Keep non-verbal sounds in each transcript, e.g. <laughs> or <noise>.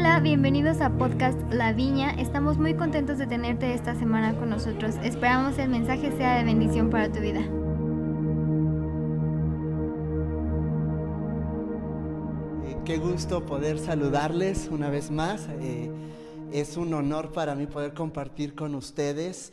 Hola, bienvenidos a Podcast La Viña. Estamos muy contentos de tenerte esta semana con nosotros. Esperamos el mensaje sea de bendición para tu vida. Eh, Qué gusto poder saludarles una vez más. Eh, es un honor para mí poder compartir con ustedes.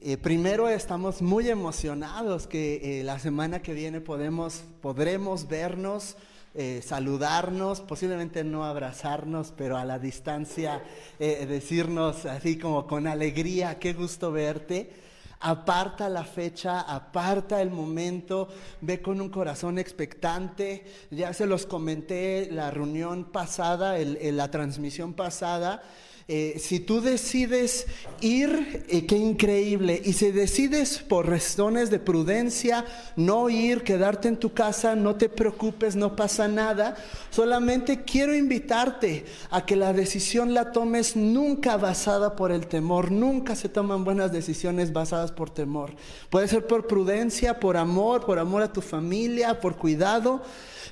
Eh, primero estamos muy emocionados que la semana que viene podemos, podremos vernos, eh, saludarnos, posiblemente no abrazarnos, pero a la distancia eh, decirnos así como con alegría, qué gusto verte. Aparta la fecha, aparta el momento, ve con un corazón expectante. Ya se los comenté la reunión pasada, el- el- la transmisión pasada. Eh, si tú decides ir, eh, qué increíble. Y si decides por razones de prudencia no ir, quedarte en tu casa, no te preocupes, no pasa nada. Solamente quiero invitarte a que la decisión la tomes nunca basada por el temor. Nunca se toman buenas decisiones basadas por temor. Puede ser por prudencia, por amor, por amor a tu familia, por cuidado.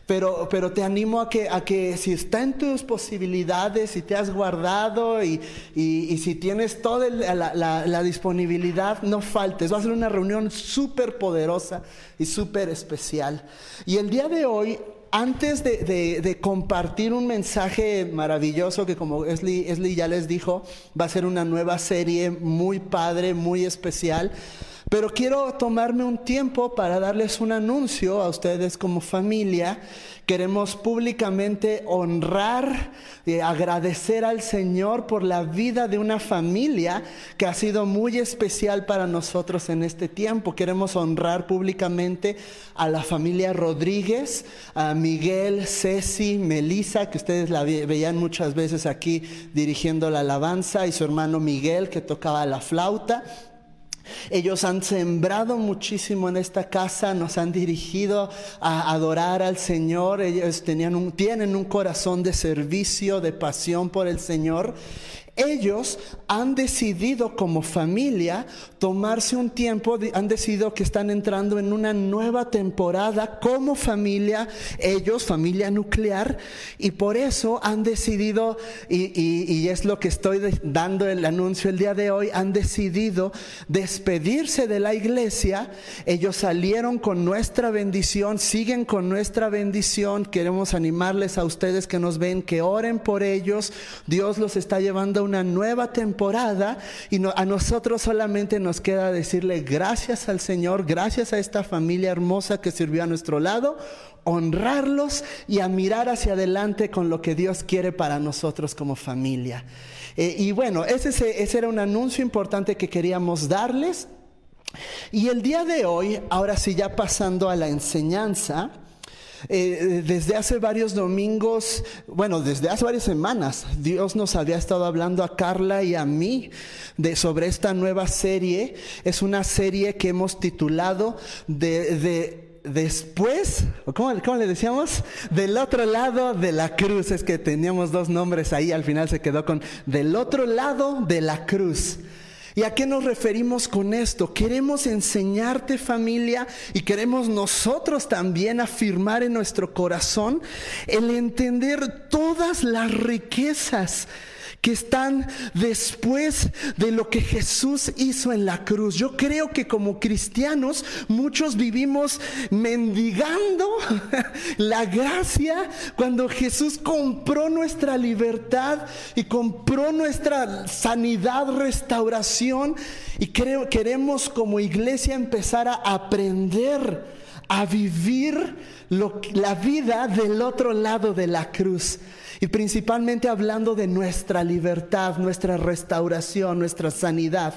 Pero, pero te animo a que, a que si está en tus posibilidades, si te has guardado y, y- si tienes toda la, disponibilidad, no faltes. Va a ser una reunión súper poderosa y súper especial. Y el día de hoy, antes de compartir un mensaje maravilloso que como Esli, Esli ya les dijo, va a ser una nueva serie muy padre, muy especial. Pero quiero tomarme un tiempo para darles un anuncio a ustedes como familia. Queremos públicamente honrar y agradecer al Señor por la vida de una familia que ha sido muy especial para nosotros en este tiempo. Queremos honrar públicamente a la familia Rodríguez, a Miguel, Ceci, Melissa, que ustedes la ve- veían muchas veces aquí dirigiendo la alabanza, y su hermano Miguel, que tocaba la flauta. Ellos han sembrado muchísimo en esta casa, nos han dirigido a adorar al Señor. Ellos tenían tienen un corazón de servicio, de pasión por el Señor. Ellos han decidido como familia tomarse un tiempo, han decidido que están entrando en una nueva temporada como familia, ellos, familia nuclear, y por eso han decidido, y, es lo que estoy dando el anuncio el día de hoy, han decidido despedirse de la iglesia. Ellos salieron con nuestra bendición, siguen con nuestra bendición. Queremos animarles a ustedes que nos ven, que oren por ellos. Dios los está llevando a una nueva temporada y a nosotros solamente nos queda decirle gracias al Señor, gracias a esta familia hermosa que sirvió a nuestro lado, honrarlos y a mirar hacia adelante con lo que Dios quiere para nosotros como familia. Eh, y bueno, ese- ese era un anuncio importante que queríamos darles. Y el día de hoy, ahora sí ya pasando a la enseñanza, eh, desde hace varios domingos, bueno, desde hace varias semanas, Dios nos había estado hablando a Carla y a mí de, sobre esta nueva serie. Es una serie que hemos titulado de, de después, ¿o ¿cómo, ¿cómo le decíamos? Del otro lado de la cruz. Es que teníamos dos nombres ahí, al final se quedó con del otro lado de la cruz. ¿Y a qué nos referimos con esto? Queremos enseñarte familia y queremos nosotros también afirmar en nuestro corazón el entender todas las riquezas que están después de lo que Jesús hizo en la cruz. Yo creo que como cristianos muchos vivimos mendigando <laughs> la gracia cuando Jesús compró nuestra libertad y compró nuestra sanidad, restauración y creo queremos como iglesia empezar a aprender a vivir la vida del otro lado de la cruz. Y principalmente hablando de nuestra libertad, nuestra restauración, nuestra sanidad.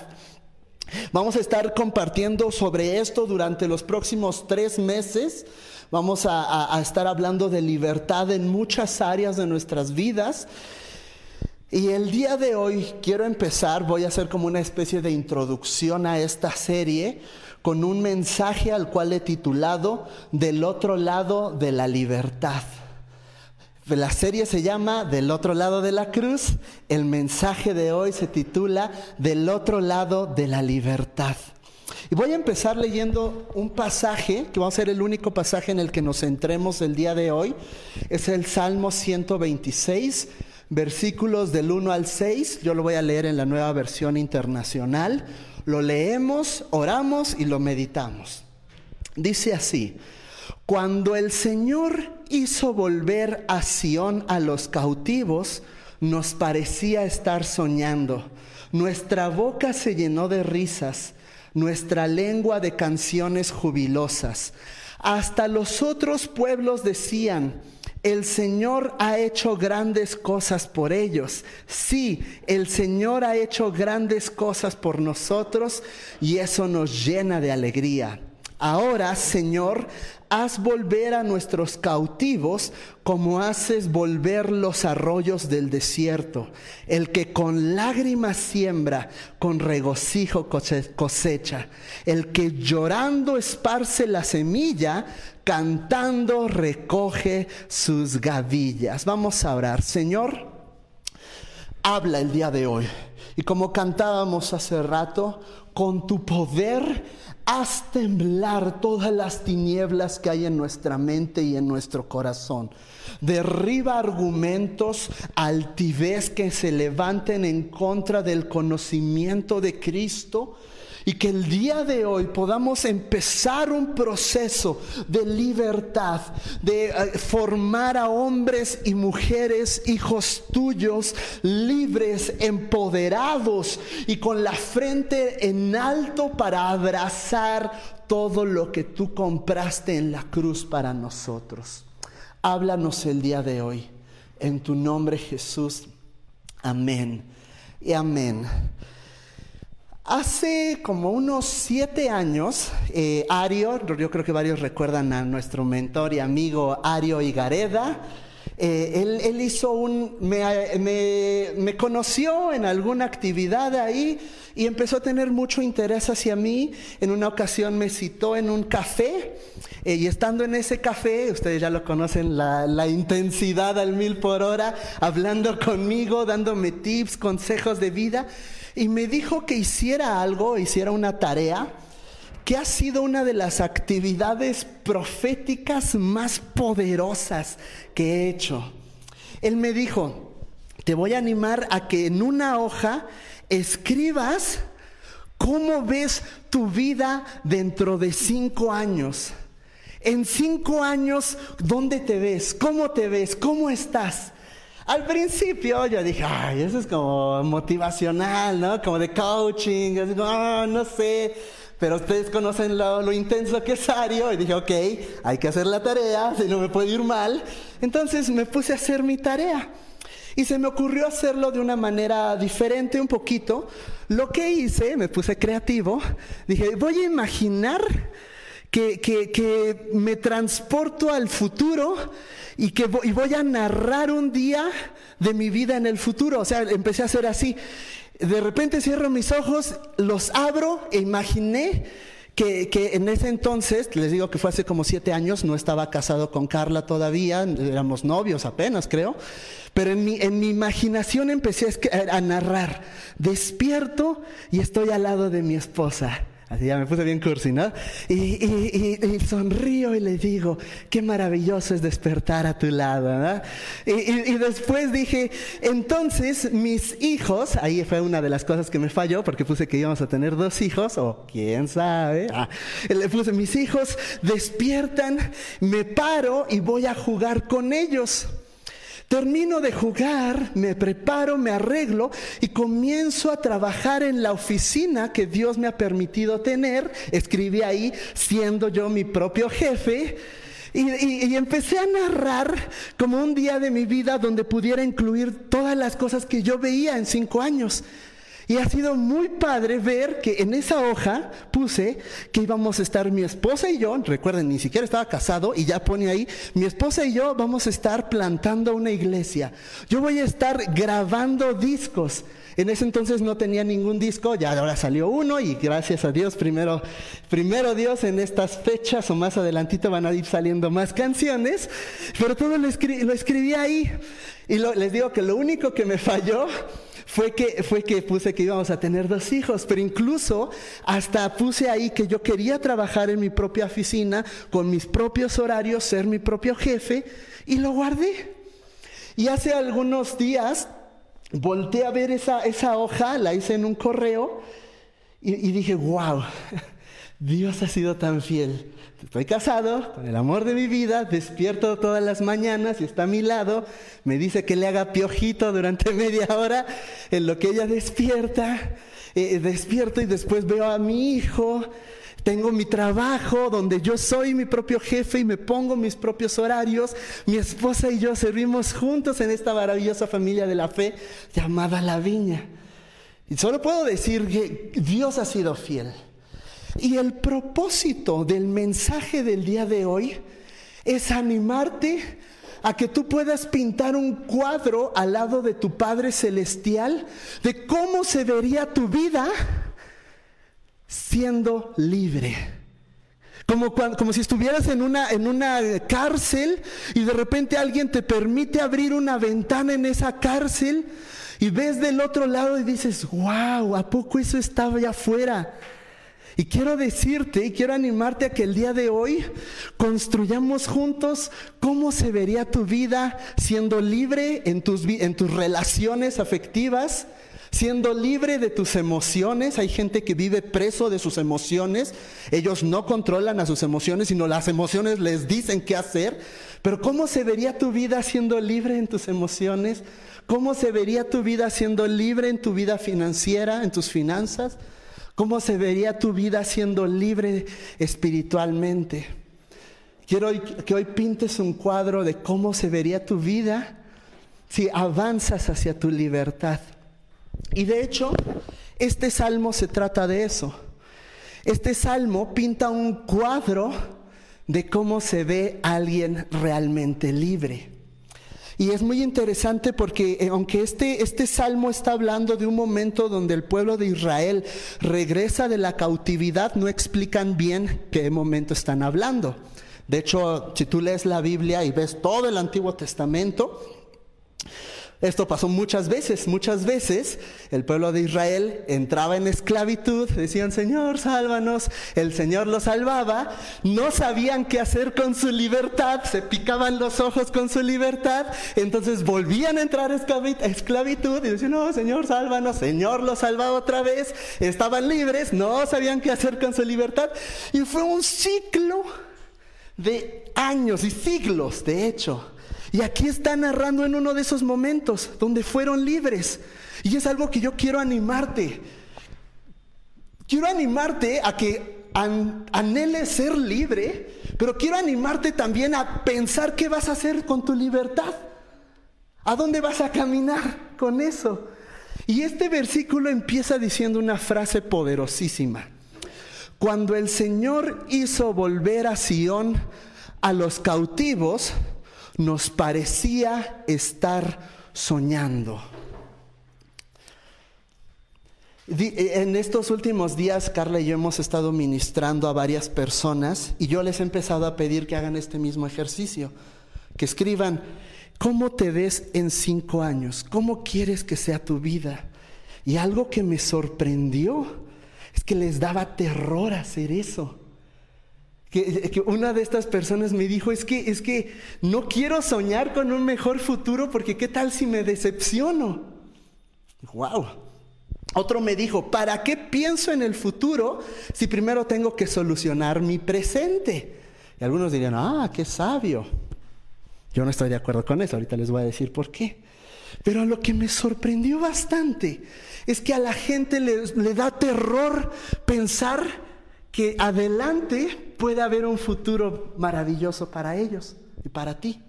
Vamos a estar compartiendo sobre esto durante los próximos tres meses. Vamos a- a estar hablando de libertad en muchas áreas de nuestras vidas. Y el día de hoy quiero empezar, voy a hacer como una especie de introducción a esta serie con un mensaje al cual he titulado Del otro lado de la libertad. La serie se llama Del otro lado de la cruz. El mensaje de hoy se titula Del otro lado de la libertad. Y voy a empezar leyendo un pasaje, que va a ser el único pasaje en el que nos centremos el día de hoy. Es el Salmo 126, versículos del 1 al 6. Yo lo voy a leer en la nueva versión internacional. Lo leemos, oramos y lo meditamos. Dice así, cuando el Señor hizo volver a Sión a los cautivos, nos parecía estar soñando. Nuestra boca se llenó de risas, nuestra lengua de canciones jubilosas. Hasta los otros pueblos decían, el Señor ha hecho grandes cosas por ellos. Sí, el Señor ha hecho grandes cosas por nosotros y eso nos llena de alegría. Ahora, Señor, haz volver a nuestros cautivos como haces volver los arroyos del desierto. El que con lágrimas siembra, con regocijo cosecha. El que llorando esparce la semilla, cantando recoge sus gavillas. Vamos a orar. Señor, habla el día de hoy. Y como cantábamos hace rato, con tu poder haz temblar todas las tinieblas que hay en nuestra mente y en nuestro corazón. Derriba argumentos, altivez que se levanten en contra del conocimiento de Cristo y que el día de hoy podamos empezar un proceso de libertad, de eh, formar a hombres y mujeres, hijos tuyos, libres, empoderados y con la frente en alto para abrazar todo lo que tú compraste en la cruz para nosotros. Háblanos el día de hoy. En tu nombre Jesús. Amén. Y amén. Hace como unos siete años, eh, Ario, yo creo que varios recuerdan a nuestro mentor y amigo Ario Igareda, eh, él, hizo un, me, conoció en alguna actividad ahí y empezó a tener mucho interés hacia mí. En una ocasión me citó en un café eh, y estando en ese café, ustedes ya lo conocen, la, la intensidad al mil por hora, hablando <laughs> conmigo, dándome tips, consejos de vida y me dijo que hiciera algo, hiciera una tarea, que ha sido una de las actividades proféticas más poderosas que he hecho. Él me dijo, te voy a animar a que en una hoja escribas cómo ves tu vida dentro de cinco años. En cinco años, ¿dónde te ves? ¿Cómo te ves? ¿Cómo estás? Al principio yo dije, ay, eso es como motivacional, ¿no? Como de coaching, así, oh, no sé. Pero ustedes conocen lo, intenso que es Ario y dije, ok, hay que hacer la tarea, si no me puede ir mal. Entonces me puse a hacer mi tarea. Y se me ocurrió hacerlo de una manera diferente un poquito. Lo que hice, me puse creativo, dije, voy a imaginar que, que, que me transporto al futuro y que voy a narrar un día de mi vida en el futuro. O sea, empecé a hacer así. De repente cierro mis ojos, los abro e imaginé que, en ese entonces, les digo que fue hace como siete años, no estaba casado con Carla todavía, éramos novios apenas, creo, pero en mi, en mi imaginación empecé a narrar, despierto y estoy al lado de mi esposa. Así ya me puse bien cursi, ¿no? Y, sonrío y le digo, qué maravilloso es despertar a tu lado, ¿no? Y, después dije, entonces mis hijos, ahí fue una de las cosas que me falló, porque puse que íbamos a tener dos hijos, o quién sabe, ah, le puse, mis hijos despiertan, me paro y voy a jugar con ellos. Termino de jugar, me preparo, me arreglo y comienzo a trabajar en la oficina que Dios me ha permitido tener. Escribí ahí siendo yo mi propio jefe. Y, y, empecé a narrar como un día de mi vida donde pudiera incluir todas las cosas que yo veía en cinco años. Y ha sido muy padre ver que en esa hoja puse que íbamos a estar mi esposa y yo, recuerden, ni siquiera estaba casado y ya pone ahí, mi esposa y yo vamos a estar plantando una iglesia. Yo voy a estar grabando discos. En ese entonces no tenía ningún disco, ya ahora salió uno y gracias a Dios, primero, primero Dios en estas fechas o más adelantito van a ir saliendo más canciones, pero todo lo, escribí ahí. Y les digo que lo único que me falló fue que, fue que puse que íbamos a tener dos hijos, pero incluso hasta puse ahí que yo quería trabajar en mi propia oficina, con mis propios horarios, ser mi propio jefe, y lo guardé. Y hace algunos días volteé a ver esa, esa hoja, la hice en un correo y, y dije, wow, Dios ha sido tan fiel. Estoy casado con el amor de mi vida, despierto todas las mañanas y está a mi lado, me dice que le haga piojito durante <laughs> media hora en lo que ella despierta, eh, despierto y después veo a mi hijo, tengo mi trabajo donde yo soy mi propio jefe y me pongo mis propios horarios, mi esposa y yo servimos juntos en esta maravillosa familia de la fe llamada la viña. Y solo puedo decir que Dios ha sido fiel. Y el propósito del mensaje del día de hoy es animarte a que tú puedas pintar un cuadro al lado de tu Padre Celestial de cómo se vería tu vida siendo libre. Como, como, si estuvieras en una, en una cárcel y de repente alguien te permite abrir una ventana en esa cárcel y ves del otro lado y dices, wow, ¿a poco eso estaba allá afuera? Y quiero decirte y quiero animarte a que el día de hoy construyamos juntos cómo se vería tu vida siendo libre en tus, en tus relaciones afectivas, siendo libre de tus emociones. Hay gente que vive preso de sus emociones. Ellos no controlan a sus emociones, sino las emociones les dicen qué hacer. Pero ¿cómo se vería tu vida siendo libre en tus emociones? ¿Cómo se vería tu vida siendo libre en tu vida financiera, en tus finanzas? ¿Cómo se vería tu vida siendo libre espiritualmente? Quiero que hoy pintes un cuadro de cómo se vería tu vida si avanzas hacia tu libertad. Y de hecho, este salmo se trata de eso. Este salmo pinta un cuadro de cómo se ve alguien realmente libre. Y es muy interesante porque eh, aunque este, este salmo está hablando de un momento donde el pueblo de Israel regresa de la cautividad, no explican bien qué momento están hablando. De hecho, si tú lees la Biblia y ves todo el Antiguo Testamento, esto pasó muchas veces, muchas veces el pueblo de Israel entraba en esclavitud, decían, Señor, sálvanos, el Señor los salvaba, no sabían qué hacer con su libertad, se picaban los ojos con su libertad, entonces volvían a entrar a esclavitud y decían, no, Señor, sálvanos, Señor los salvaba otra vez, estaban libres, no sabían qué hacer con su libertad y fue un ciclo de años y siglos, de hecho y aquí está narrando en uno de esos momentos donde fueron libres. Y es algo que yo quiero animarte. Quiero animarte a que anheles ser libre, pero quiero animarte también a pensar qué vas a hacer con tu libertad. ¿A dónde vas a caminar con eso? Y este versículo empieza diciendo una frase poderosísima. Cuando el Señor hizo volver a Sión a los cautivos, nos parecía estar soñando. En estos últimos días, Carla y yo hemos estado ministrando a varias personas y yo les he empezado a pedir que hagan este mismo ejercicio, que escriban, ¿cómo te ves en cinco años? ¿Cómo quieres que sea tu vida? Y algo que me sorprendió es que les daba terror hacer eso que, una de estas personas me dijo, es que, es que no quiero soñar con un mejor futuro porque qué tal si me decepciono. Wow. Otro me dijo, ¿para qué pienso en el futuro si primero tengo que solucionar mi presente? Y algunos dirían, ah, qué sabio. Yo no estoy de acuerdo con eso, ahorita les voy a decir por qué. Pero lo que me sorprendió bastante es que a la gente le da terror pensar que adelante puede haber un futuro maravilloso para ellos y para ti.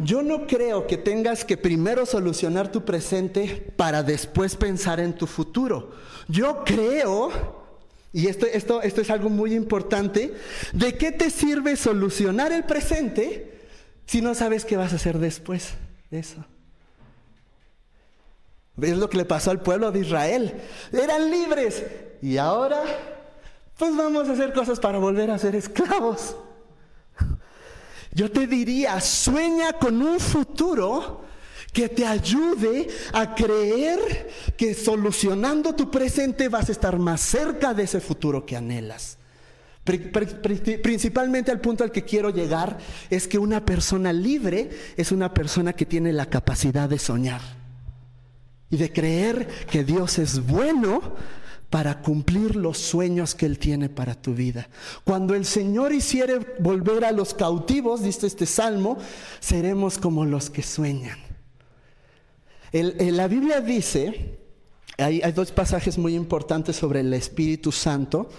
Yo no creo que tengas que primero solucionar tu presente para después pensar en tu futuro. Yo creo, y esto, esto, esto es algo muy importante, ¿de qué te sirve solucionar el presente si no sabes qué vas a hacer después de eso? Es lo que le pasó al pueblo de Israel. Eran libres, y ahora, pues vamos a hacer cosas para volver a ser esclavos. Yo te diría, sueña con un futuro que te ayude a creer que solucionando tu presente vas a estar más cerca de ese futuro que anhelas. Principalmente al punto al que quiero llegar es que una persona libre es una persona que tiene la capacidad de soñar y de creer que Dios es bueno para cumplir los sueños que Él tiene para tu vida. Cuando el Señor hiciere volver a los cautivos, dice este salmo, seremos como los que sueñan. la Biblia dice, hay, hay dos pasajes muy importantes sobre el Espíritu Santo.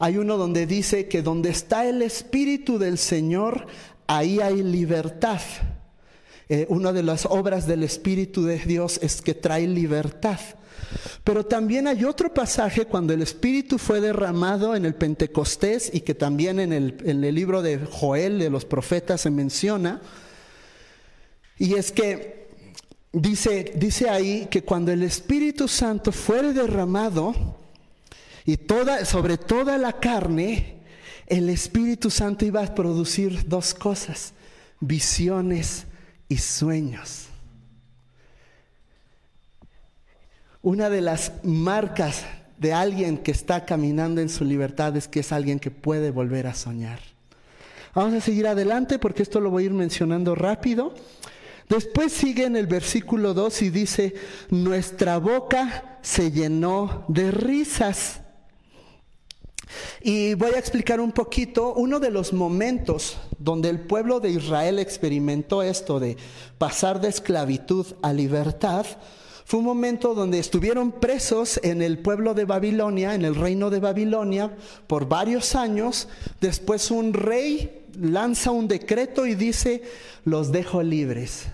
Hay uno donde dice que donde está el Espíritu del Señor, ahí hay libertad. Eh, una de las obras del Espíritu de Dios es que trae libertad. Pero también hay otro pasaje cuando el Espíritu fue derramado en el Pentecostés y que también en el, en el libro de Joel, de los profetas, se menciona. Y es que dice, dice ahí que cuando el Espíritu Santo fuere derramado y toda, sobre toda la carne, el Espíritu Santo iba a producir dos cosas, visiones y sueños. Una de las marcas de alguien que está caminando en su libertad es que es alguien que puede volver a soñar. Vamos a seguir adelante porque esto lo voy a ir mencionando rápido. Después sigue en el versículo 2 y dice, nuestra boca se llenó de risas. Y voy a explicar un poquito uno de los momentos donde el pueblo de Israel experimentó esto de pasar de esclavitud a libertad. Fue un momento donde estuvieron presos en el pueblo de Babilonia, en el reino de Babilonia, por varios años. Después un rey lanza un decreto y dice, los dejo libres.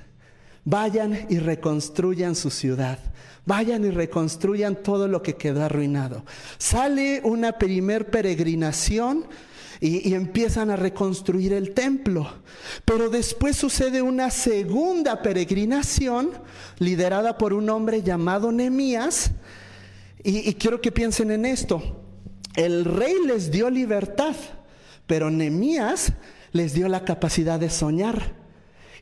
Vayan y reconstruyan su ciudad. Vayan y reconstruyan todo lo que quedó arruinado. Sale una primer peregrinación y, empiezan a reconstruir el templo. Pero después sucede una segunda peregrinación liderada por un hombre llamado Nemías. Y, y quiero que piensen en esto. El rey les dio libertad, pero Nemías les dio la capacidad de soñar.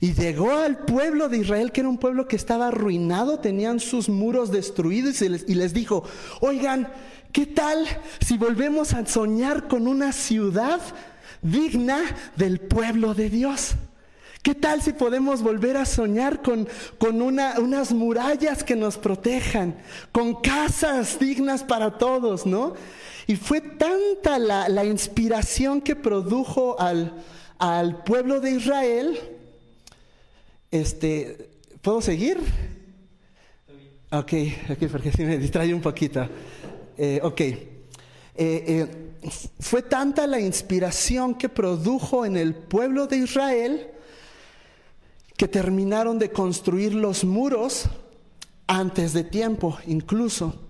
Y llegó al pueblo de Israel, que era un pueblo que estaba arruinado, tenían sus muros destruidos, y les, y les, dijo, oigan, ¿qué tal si volvemos a soñar con una ciudad digna del pueblo de Dios? ¿Qué tal si podemos volver a soñar con, con una, unas murallas que nos protejan, con casas dignas para todos, ¿no? Y fue tanta la, la inspiración que produjo al, al pueblo de Israel, este, ¿puedo seguir? Ok, ok, porque si me distrae un poquito. Eh, ok. Eh, eh, fue tanta la inspiración que produjo en el pueblo de Israel que terminaron de construir los muros antes de tiempo, incluso.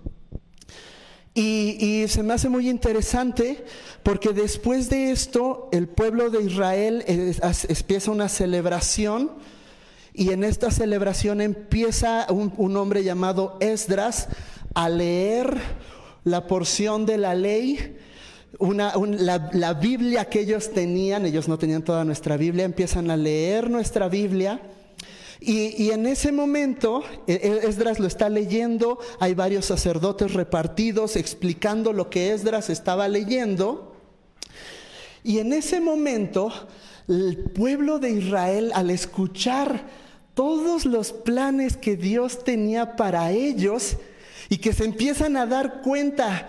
Y, se me hace muy interesante porque después de esto el pueblo de Israel empieza una celebración y en esta celebración empieza un, hombre llamado Esdras a leer la porción de la ley, la, Biblia que ellos tenían, ellos no tenían toda nuestra Biblia, empiezan a leer nuestra Biblia. Y, y, en ese momento, e, e, Esdras lo está leyendo, hay varios sacerdotes repartidos explicando lo que Esdras estaba leyendo. Y en ese momento, el pueblo de Israel, al escuchar todos los planes que Dios tenía para ellos y que se empiezan a dar cuenta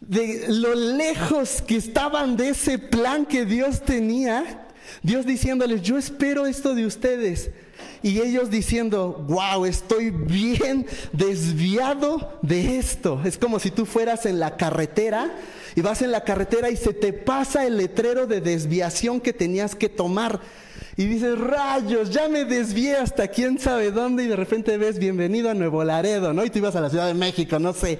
de lo lejos que estaban de ese plan que Dios tenía, Dios diciéndoles, yo espero esto de ustedes. Y ellos diciendo, wow, estoy bien desviado de esto. Es como si tú fueras en la carretera y vas en la carretera y se te pasa el letrero de desviación que tenías que tomar. Y dices, rayos, ya me desvié hasta quién sabe dónde y de repente ves, bienvenido a Nuevo Laredo, ¿no? Y tú ibas a la Ciudad de México, no sé.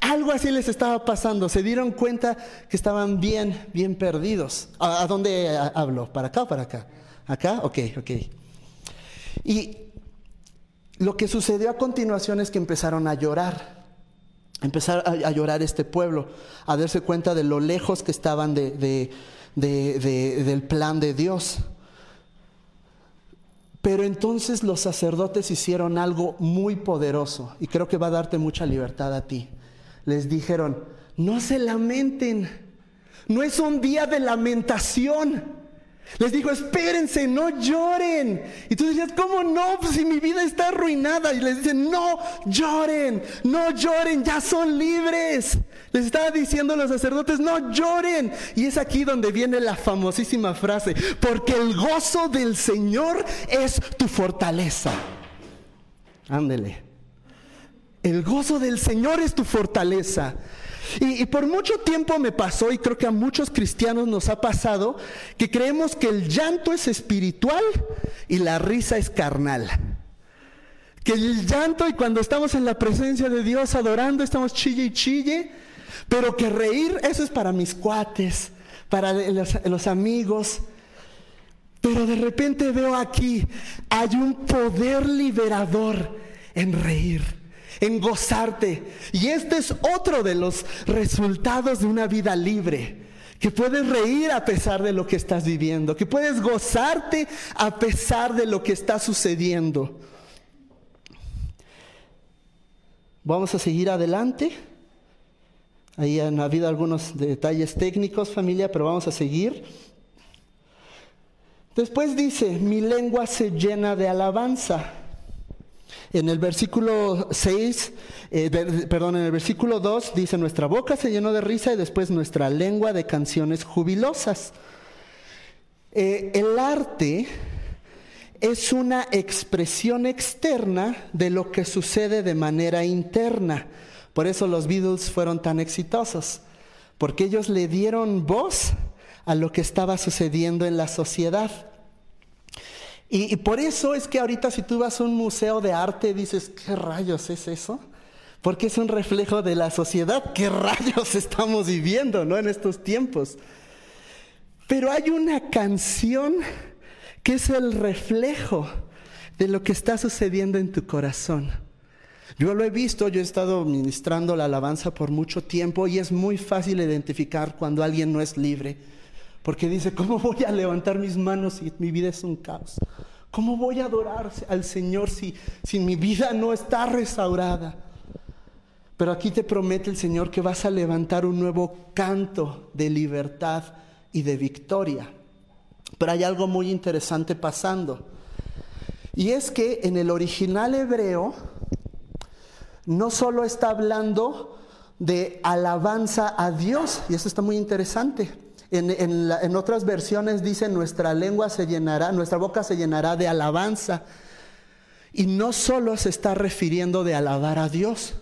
Algo así les estaba pasando. Se dieron cuenta que estaban bien, bien perdidos. ¿A, dónde hablo? ¿Para acá o para acá? ¿Acá? Ok, ok. Y lo que sucedió a continuación es que empezaron a llorar. Empezar a, llorar este pueblo, a darse cuenta de lo lejos que estaban de, del plan de Dios. Pero entonces los sacerdotes hicieron algo muy poderoso y creo que va a darte mucha libertad a ti. Les dijeron, no se lamenten, No es un día de lamentación. Les digo, espérense, no lloren. Y tú dirías, ¿cómo no? Pues si mi vida está arruinada. Y les dicen, no lloren, no lloren, ya son libres. Les estaba diciendo a los sacerdotes, no lloren. Y es aquí donde viene la famosísima frase, porque el gozo del Señor es tu fortaleza. Ándele. El gozo del Señor es tu fortaleza. Y, por mucho tiempo me pasó, y creo que a muchos cristianos nos ha pasado, que creemos que el llanto es espiritual y la risa es carnal. Que el llanto y cuando estamos en la presencia de Dios adorando, estamos chille y chille, pero que reír, eso es para mis cuates, para los amigos. Pero de repente veo aquí, hay un poder liberador en reír en gozarte. Y este es otro de los resultados de una vida libre. Que puedes reír a pesar de lo que estás viviendo, que puedes gozarte a pesar de lo que está sucediendo. Vamos a seguir adelante. Ahí han habido algunos detalles técnicos, familia, pero vamos a seguir. Después dice, mi lengua se llena de alabanza. En el versículo 6, eh, perdón, en el versículo 2 dice, nuestra boca se llenó de risa y después nuestra lengua de canciones jubilosas. Eh, el arte es una expresión externa de lo que sucede de manera interna. Por eso los Beatles fueron tan exitosos, porque ellos le dieron voz a lo que estaba sucediendo en la sociedad. Y, por eso es que ahorita si tú vas a un museo de arte dices, ¿qué rayos es eso? Porque es un reflejo de la sociedad. ¿Qué rayos <laughs> estamos viviendo ¿no? en estos tiempos? Pero hay una canción que es el reflejo de lo que está sucediendo en tu corazón. Yo lo he visto, yo he estado ministrando la alabanza por mucho tiempo y es muy fácil identificar cuando alguien no es libre porque dice, ¿cómo voy a levantar mis manos si mi vida es un caos? ¿Cómo voy a adorar al Señor si, si mi vida no está restaurada? Pero aquí te promete el Señor que vas a levantar un nuevo canto de libertad y de victoria. Pero hay algo muy interesante pasando. Y es que en el original hebreo no solo está hablando de alabanza a Dios, y eso está muy interesante. En, otras versiones dice, nuestra lengua se llenará, nuestra boca se llenará de alabanza. Y no solo se está refiriendo de alabar a Dios,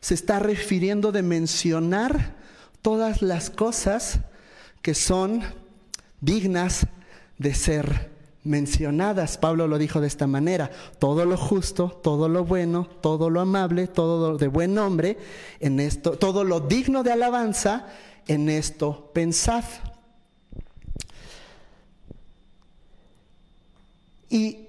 se está refiriendo de mencionar todas las cosas que son dignas de ser mencionadas. Pablo lo dijo de esta manera, todo lo justo, todo lo bueno, todo lo amable, todo de buen nombre, en esto, todo lo digno de alabanza, en esto pensad. Y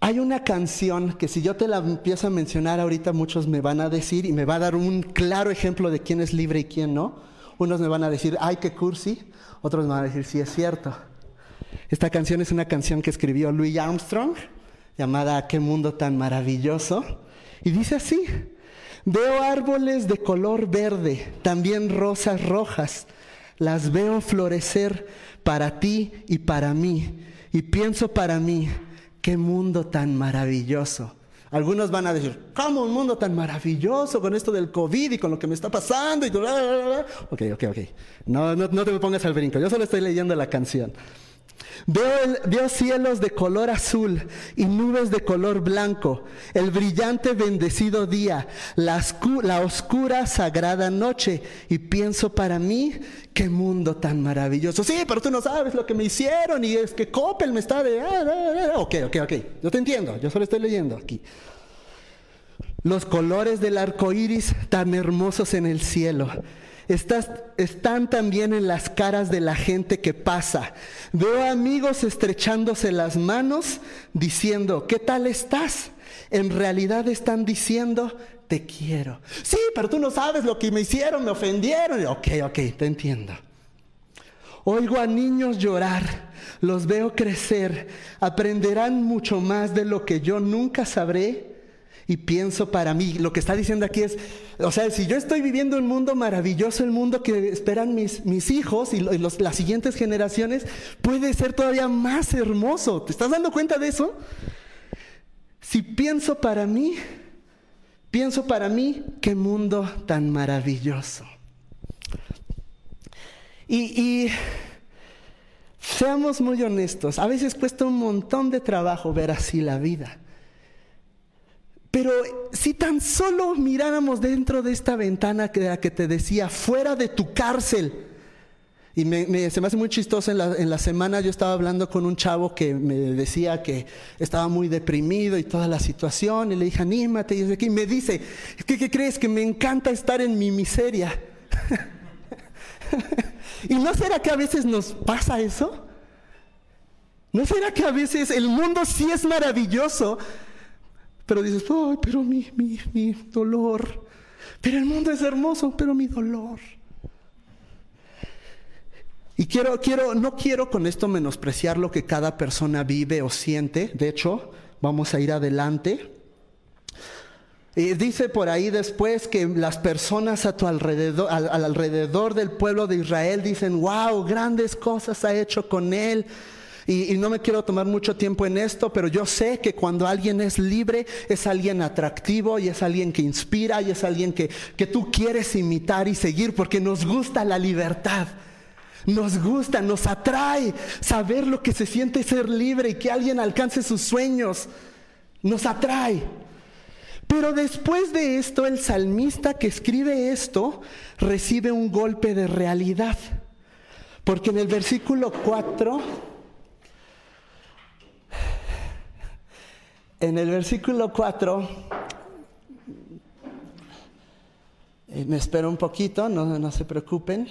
hay una canción que si yo te la empiezo a mencionar ahorita muchos me van a decir y me va a dar un claro ejemplo de quién es libre y quién no. Unos me van a decir, ay, qué cursi. Otros me van a decir, sí, es cierto. Esta canción es una canción que escribió Louis Armstrong, llamada Qué mundo tan maravilloso. Y dice así, Veo árboles de color verde, también rosas rojas. Las veo florecer para ti y para mí. Y pienso para mí, qué mundo tan maravilloso. Algunos van a decir, ¿cómo un mundo tan maravilloso con esto del COVID y con lo que me está pasando? Y Ok, ok, ok. No, no, no te pongas al brinco. Yo solo estoy leyendo la canción. Veo, cielos de color azul y nubes de color blanco, el brillante bendecido día, la, la, oscura sagrada noche, y pienso para mí, qué mundo tan maravilloso. Sí, pero tú no sabes lo que me hicieron y es que Coppel me está de... Ah, ah, ah, ok, ok, ok, yo te entiendo, yo solo estoy leyendo aquí. Los colores del arco iris tan hermosos en el cielo están también en las caras de la gente que pasa. Veo amigos estrechándose las manos diciendo, ¿qué tal estás? En realidad están diciendo, te quiero. Sí, pero tú no sabes lo que me hicieron, me ofendieron. Ok, ok, te entiendo. Oigo a niños llorar, los veo crecer, aprenderán mucho más de lo que yo nunca sabré y pienso para mí. Lo que está diciendo aquí es, o sea, si yo estoy viviendo un mundo maravilloso, el mundo que esperan mis, mis hijos y, las siguientes generaciones, puede ser todavía más hermoso. ¿Te estás dando cuenta de eso? Si pienso para mí, pienso para mí, qué mundo tan maravilloso. y seamos muy honestos, a veces cuesta un montón de trabajo ver así la vida. Pero si tan solo miráramos dentro de esta ventana que, que te decía, fuera de tu cárcel, y se me hace muy chistoso, en la, en la, semana yo estaba hablando con un chavo que me decía que estaba muy deprimido y toda la situación, y le dije, anímate, y, me dice, ¿qué, ¿qué crees? Que me encanta estar en mi miseria. <laughs> ¿Y no será que a veces nos pasa eso? ¿No será que a veces el mundo sí es maravilloso, pero dices, ay, pero mi, mi, mi dolor. Pero el mundo es hermoso, pero mi dolor. Y quiero, quiero, no quiero con esto menospreciar lo que cada persona vive o siente. De hecho, vamos a ir adelante. Y dice por ahí después que las personas a tu alrededor, al, alrededor del pueblo de Israel dicen, wow, grandes cosas ha hecho con él. Y, no me quiero tomar mucho tiempo en esto, pero yo sé que cuando alguien es libre es alguien atractivo y es alguien que inspira y es alguien que, que tú quieres imitar y seguir porque nos gusta la libertad. Nos gusta, nos atrae saber lo que se siente ser libre y que alguien alcance sus sueños. Nos atrae. Pero después de esto, el salmista que escribe esto recibe un golpe de realidad. Porque en el versículo 4 En el versículo 4, eh, me espero un poquito, no, no se preocupen.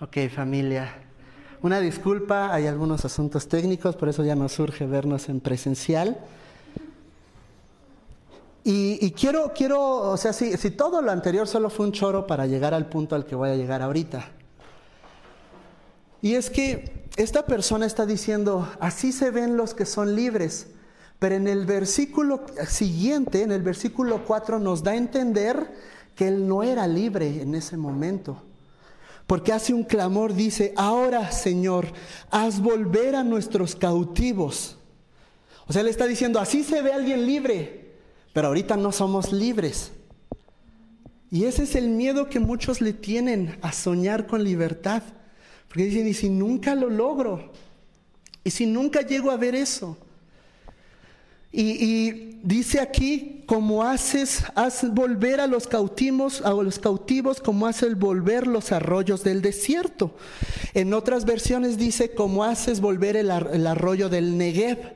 Ok, familia. Una disculpa, hay algunos asuntos técnicos, por eso ya nos surge vernos en presencial. Y, quiero, quiero, o sea, si, si todo lo anterior solo fue un choro para llegar al punto al que voy a llegar ahorita. Y es que esta persona está diciendo, así se ven los que son libres. Pero en el versículo siguiente, en el versículo 4, nos da a entender que él no era libre en ese momento. Porque hace un clamor, dice, ahora Señor, haz volver a nuestros cautivos. O sea, le está diciendo, así se ve alguien libre, pero ahorita no somos libres. Y ese es el miedo que muchos le tienen a soñar con libertad. Porque dicen, ¿y si nunca lo logro? ¿Y si nunca llego a ver eso? Y, dice aquí, como haces, volver a los cautivos, a los cautivos, como hace el volver los arroyos del desierto. En otras versiones dice, como haces volver el, el arroyo del Negev.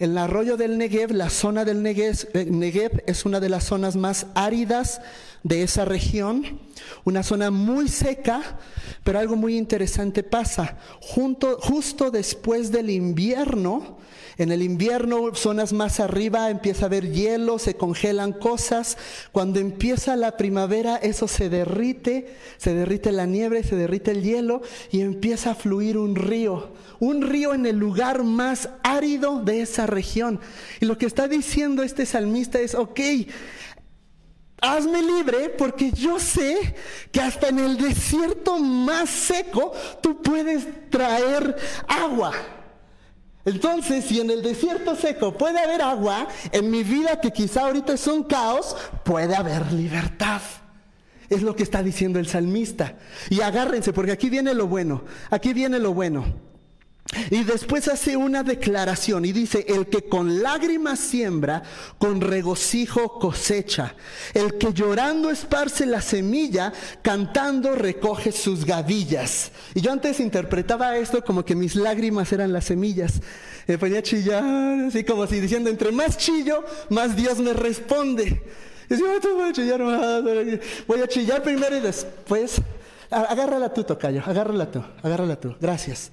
El arroyo del Negev, la zona del eh, Negev, es una de las zonas más áridas de esa región, una zona muy seca, pero algo muy interesante pasa. justo después del invierno, en el invierno, zonas más arriba, empieza a haber hielo, se congelan cosas. Cuando empieza la primavera, eso se derrite, se derrite la nieve, se derrite el hielo y empieza a fluir un río. Un río en el lugar más árido de esa región. Y lo que está diciendo este salmista es, ok, hazme libre porque yo sé que hasta en el desierto más seco tú puedes traer agua. Entonces, si en el desierto seco puede haber agua, en mi vida que quizá ahorita es un caos, puede haber libertad. Es lo que está diciendo el salmista. Y agárrense, porque aquí viene lo bueno, aquí viene lo bueno. Y después hace una declaración y dice, el que con lágrimas siembra, con regocijo cosecha. El que llorando esparce la semilla, cantando recoge sus gavillas. Y yo antes interpretaba esto como que mis lágrimas eran las semillas. Me ponía a chillar, así como si diciendo, entre más chillo, más Dios me responde. Y decía, voy a chillar más, voy a chillar primero y después, agárrala tú, Tocayo, agárrala tú, agárrala tú, gracias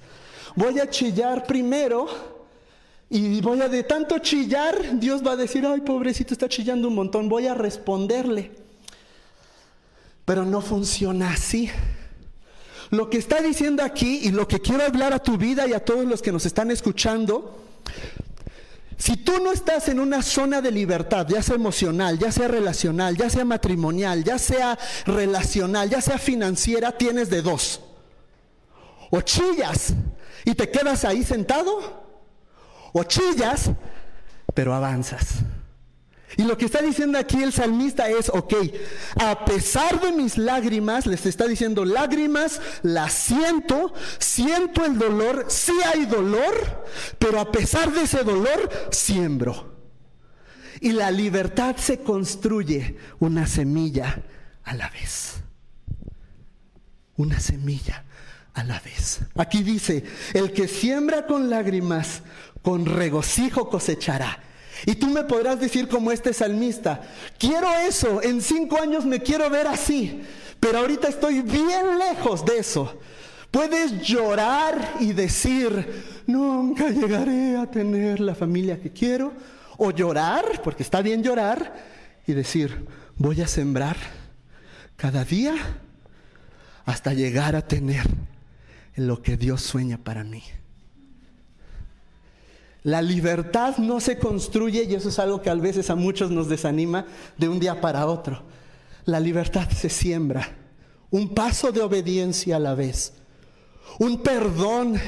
voy a chillar primero y voy a de tanto chillar, Dios va a decir, ay, pobrecito, está chillando un montón, voy a responderle. Pero no funciona así. Lo que está diciendo aquí y lo que quiero hablar a tu vida y a todos los que nos están escuchando, si tú no estás en una zona de libertad, ya sea emocional, ya sea relacional, ya sea matrimonial, ya sea relacional, ya sea financiera, tienes de dos. O chillas y te quedas ahí sentado, o chillas, pero avanzas. Y lo que está diciendo aquí el salmista es, ok, a pesar de mis lágrimas, les está diciendo, lágrimas, las siento, siento el dolor, sí hay dolor, pero a pesar de ese dolor, siembro. Y la libertad se construye una semilla a la vez. Una semilla a la vez. Aquí dice, el que siembra con lágrimas, con regocijo cosechará. Y tú me podrás decir como este salmista, quiero eso, en cinco años me quiero ver así, pero ahorita estoy bien lejos de eso. Puedes llorar y decir, nunca llegaré a tener la familia que quiero, o llorar, porque está bien llorar, y decir, voy a sembrar cada día hasta llegar a tener lo que Dios sueña para mí. La libertad no se construye, y eso es algo que a veces a muchos nos desanima, de un día para otro. La libertad se siembra, un paso de obediencia a la vez, un perdón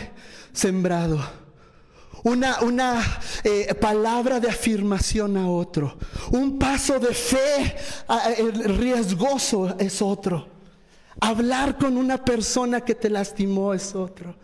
sembrado, una, una eh, palabra de afirmación a otro, un paso de fe riesgoso es otro, hablar con una persona que te lastimó es otro.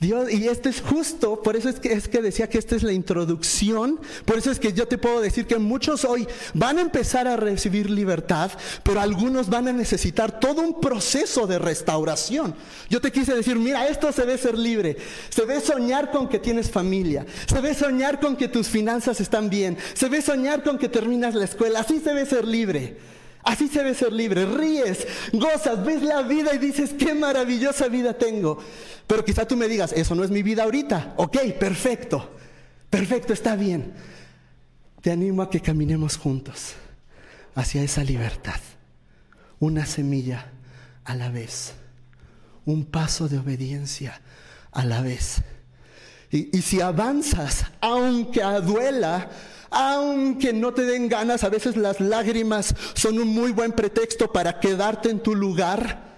Dios, y esto es justo, por eso es que, es que decía que esta es la introducción, por eso es que yo te puedo decir que muchos hoy van a empezar a recibir libertad, pero algunos van a necesitar todo un proceso de restauración. Yo te quise decir, mira, esto se ve ser libre, se ve soñar con que tienes familia, se ve soñar con que tus finanzas están bien, se ve soñar con que terminas la escuela, así se ve ser libre. Así se ve ser libre. Ríes, gozas, ves la vida y dices, qué maravillosa vida tengo. Pero quizá tú me digas, eso no es mi vida ahorita. Ok, perfecto. Perfecto, está bien. Te animo a que caminemos juntos hacia esa libertad. Una semilla a la vez. Un paso de obediencia a la vez. Y, y si avanzas, aunque duela, aunque no te den ganas, a veces las lágrimas son un muy buen pretexto para quedarte en tu lugar.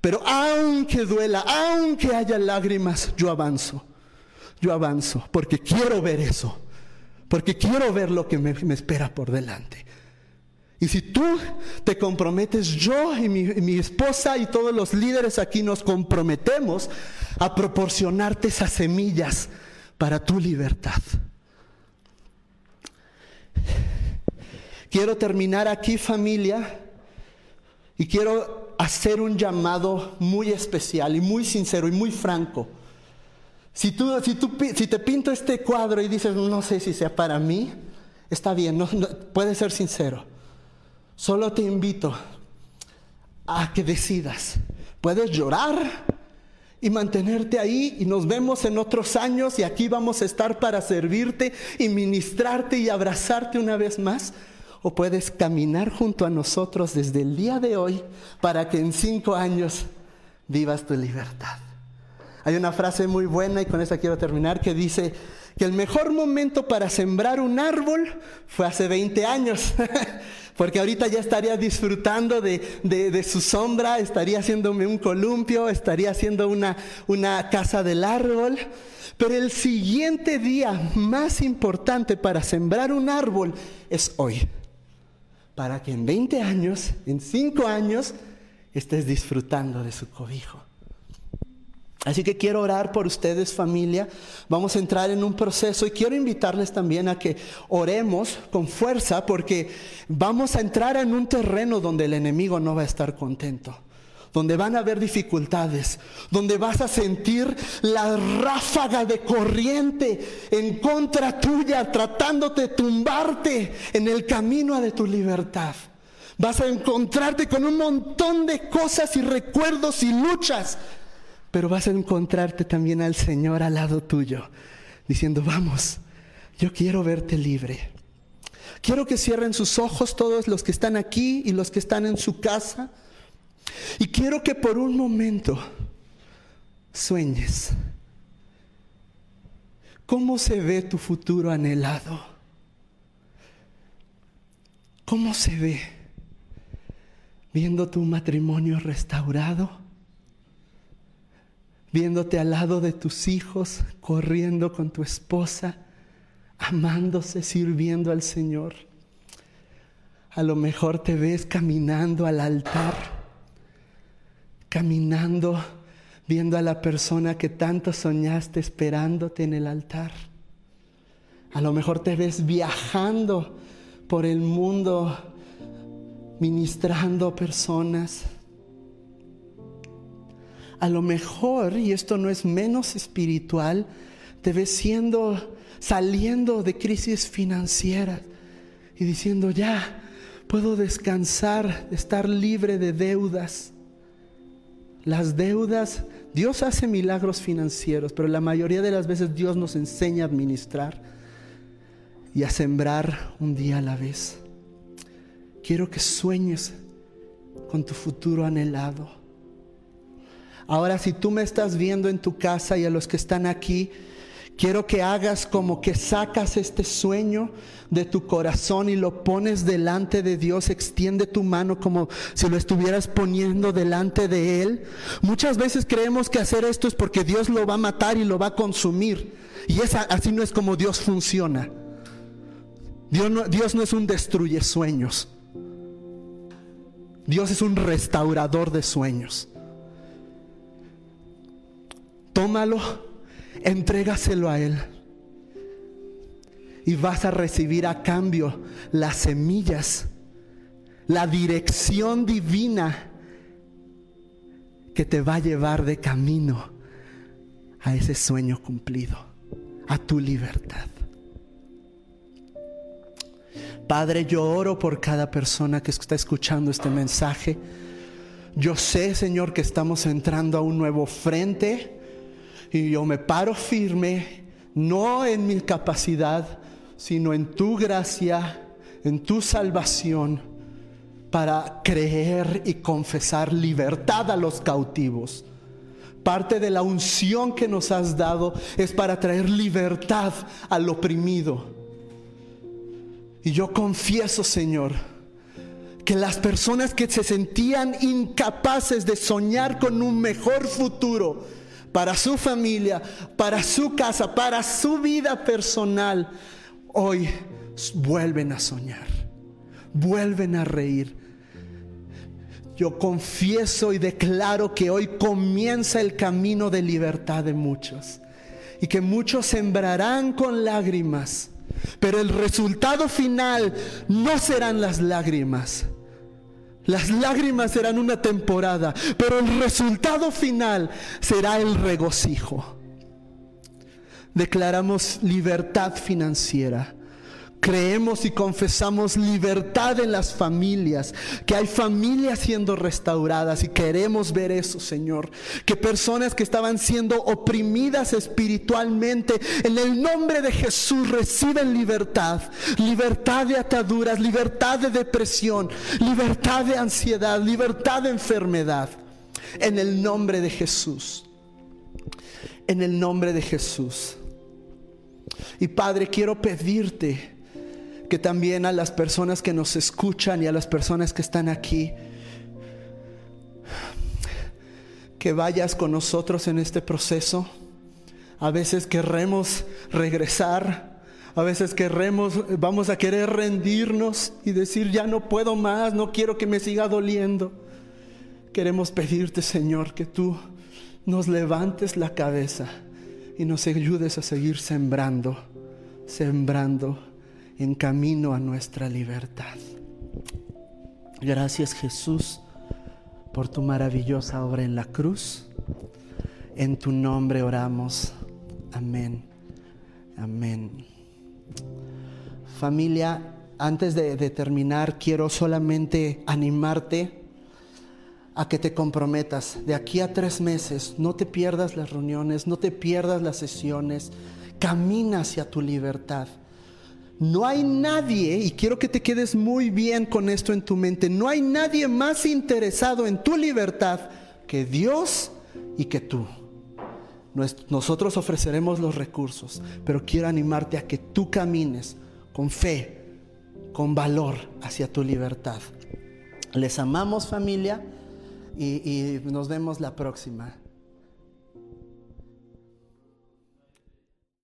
Pero aunque duela, aunque haya lágrimas, yo avanzo. Yo avanzo porque quiero ver eso. Porque quiero ver lo que me, espera por delante. Y si tú te comprometes, yo y mi, esposa y todos los líderes aquí nos comprometemos a proporcionarte esas semillas para tu libertad. Quiero terminar aquí familia y quiero hacer un llamado muy especial y muy sincero y muy franco. Si, tú, si, tú, si te pinto este cuadro y dices, no sé si sea para mí, está bien, no, puede ser sincero. Solo te invito a que decidas. Puedes llorar, y mantenerte ahí y nos vemos en otros años y aquí vamos a estar para servirte y ministrarte y abrazarte una vez más. O puedes caminar junto a nosotros desde el día de hoy para que en cinco años vivas tu libertad. Hay una frase muy buena y con esa quiero terminar que dice que el mejor momento para sembrar un árbol fue hace 20 años. <laughs> porque ahorita ya estaría disfrutando de, su sombra, estaría haciéndome un columpio, estaría haciendo una, una casa del árbol. Pero el siguiente día más importante para sembrar un árbol es hoy. Para que en 20 años, en 5 años, estés disfrutando de su cobijo. Así que quiero orar por ustedes familia. Vamos a entrar en un proceso y quiero invitarles también a que oremos con fuerza porque vamos a entrar en un terreno donde el enemigo no va a estar contento. Donde van a haber dificultades, donde vas a sentir la ráfaga de corriente en contra tuya, tratándote de tumbarte en el camino de tu libertad. Vas a encontrarte con un montón de cosas y recuerdos y luchas pero vas a encontrarte también al Señor al lado tuyo, diciendo, vamos, yo quiero verte libre. Quiero que cierren sus ojos todos los que están aquí y los que están en su casa. Y quiero que por un momento sueñes. ¿Cómo se ve tu futuro anhelado? ¿Cómo se ve viendo tu matrimonio restaurado? Viéndote al lado de tus hijos, corriendo con tu esposa, amándose, sirviendo al Señor. A lo mejor te ves caminando al altar, caminando viendo a la persona que tanto soñaste esperándote en el altar. A lo mejor te ves viajando por el mundo ministrando personas. A lo mejor, y esto no es menos espiritual, te ves siendo, saliendo de crisis financieras y diciendo, ya, puedo descansar, estar libre de deudas. Las deudas, Dios hace milagros financieros, pero la mayoría de las veces Dios nos enseña a administrar y a sembrar un día a la vez. Quiero que sueñes con tu futuro anhelado. Ahora, si tú me estás viendo en tu casa y a los que están aquí, Quiero que hagas como que sacas este sueño de tu corazón y lo pones delante de Dios. Extiende tu mano como si lo estuvieras poniendo delante de Él. Muchas veces creemos que hacer esto es porque Dios lo va a matar y lo va a consumir. Y así no es como Dios funciona. Dios no, Dios no es un destruye sueños. Dios es un restaurador de sueños. Tómalo entrégaselo a Él. Y vas a recibir a cambio las semillas, la dirección divina que te va a llevar de camino a ese sueño cumplido, a tu libertad. Padre, yo oro por cada persona que está escuchando este mensaje. Yo sé, Señor, que estamos entrando a un nuevo frente y yo me paro firme, no en mi capacidad, sino en tu gracia, en tu salvación, para creer y confesar libertad a los cautivos. Parte de la unción que nos has dado es para traer libertad al oprimido. Y yo confieso, Señor, que las personas que se sentían incapaces de soñar con un mejor futuro, para su familia, para su casa, para su vida personal, hoy vuelven a soñar, vuelven a reír. Yo confieso y declaro que hoy comienza el camino de libertad de muchos y que muchos sembrarán con lágrimas, pero el resultado final no serán las lágrimas, las lágrimas serán una temporada, pero el resultado final será el regocijo. Declaramos libertad financiera creemos y confesamos libertad en las familias, que hay familias siendo restauradas y queremos ver eso, Señor. Que personas que estaban siendo oprimidas espiritualmente, en el nombre de Jesús reciben libertad, libertad de ataduras, libertad de depresión, libertad de ansiedad, libertad de enfermedad. En el nombre de Jesús. En el nombre de Jesús. Y Padre, quiero pedirte que también a las personas que nos escuchan y a las personas que están aquí, que vayas con nosotros en este proceso. A veces querremos regresar, a veces querremos, vamos a querer rendirnos y decir, ya no puedo más, no quiero que me siga doliendo. Queremos pedirte, Señor, que tú nos levantes la cabeza y nos ayudes a seguir sembrando, sembrando en camino a nuestra libertad. Gracias Jesús por tu maravillosa obra en la cruz. En tu nombre oramos. Amén. Amén. Familia, antes de, terminar, quiero solamente animarte a que te comprometas. De aquí a tres meses, no te pierdas las reuniones, no te pierdas las sesiones. Camina hacia tu libertad. No hay nadie, y quiero que te quedes muy bien con esto en tu mente, no hay nadie más interesado en tu libertad que Dios y que tú. Nosotros ofreceremos los recursos, pero quiero animarte a que tú camines con fe, con valor hacia tu libertad. Les amamos familia y, nos vemos la próxima.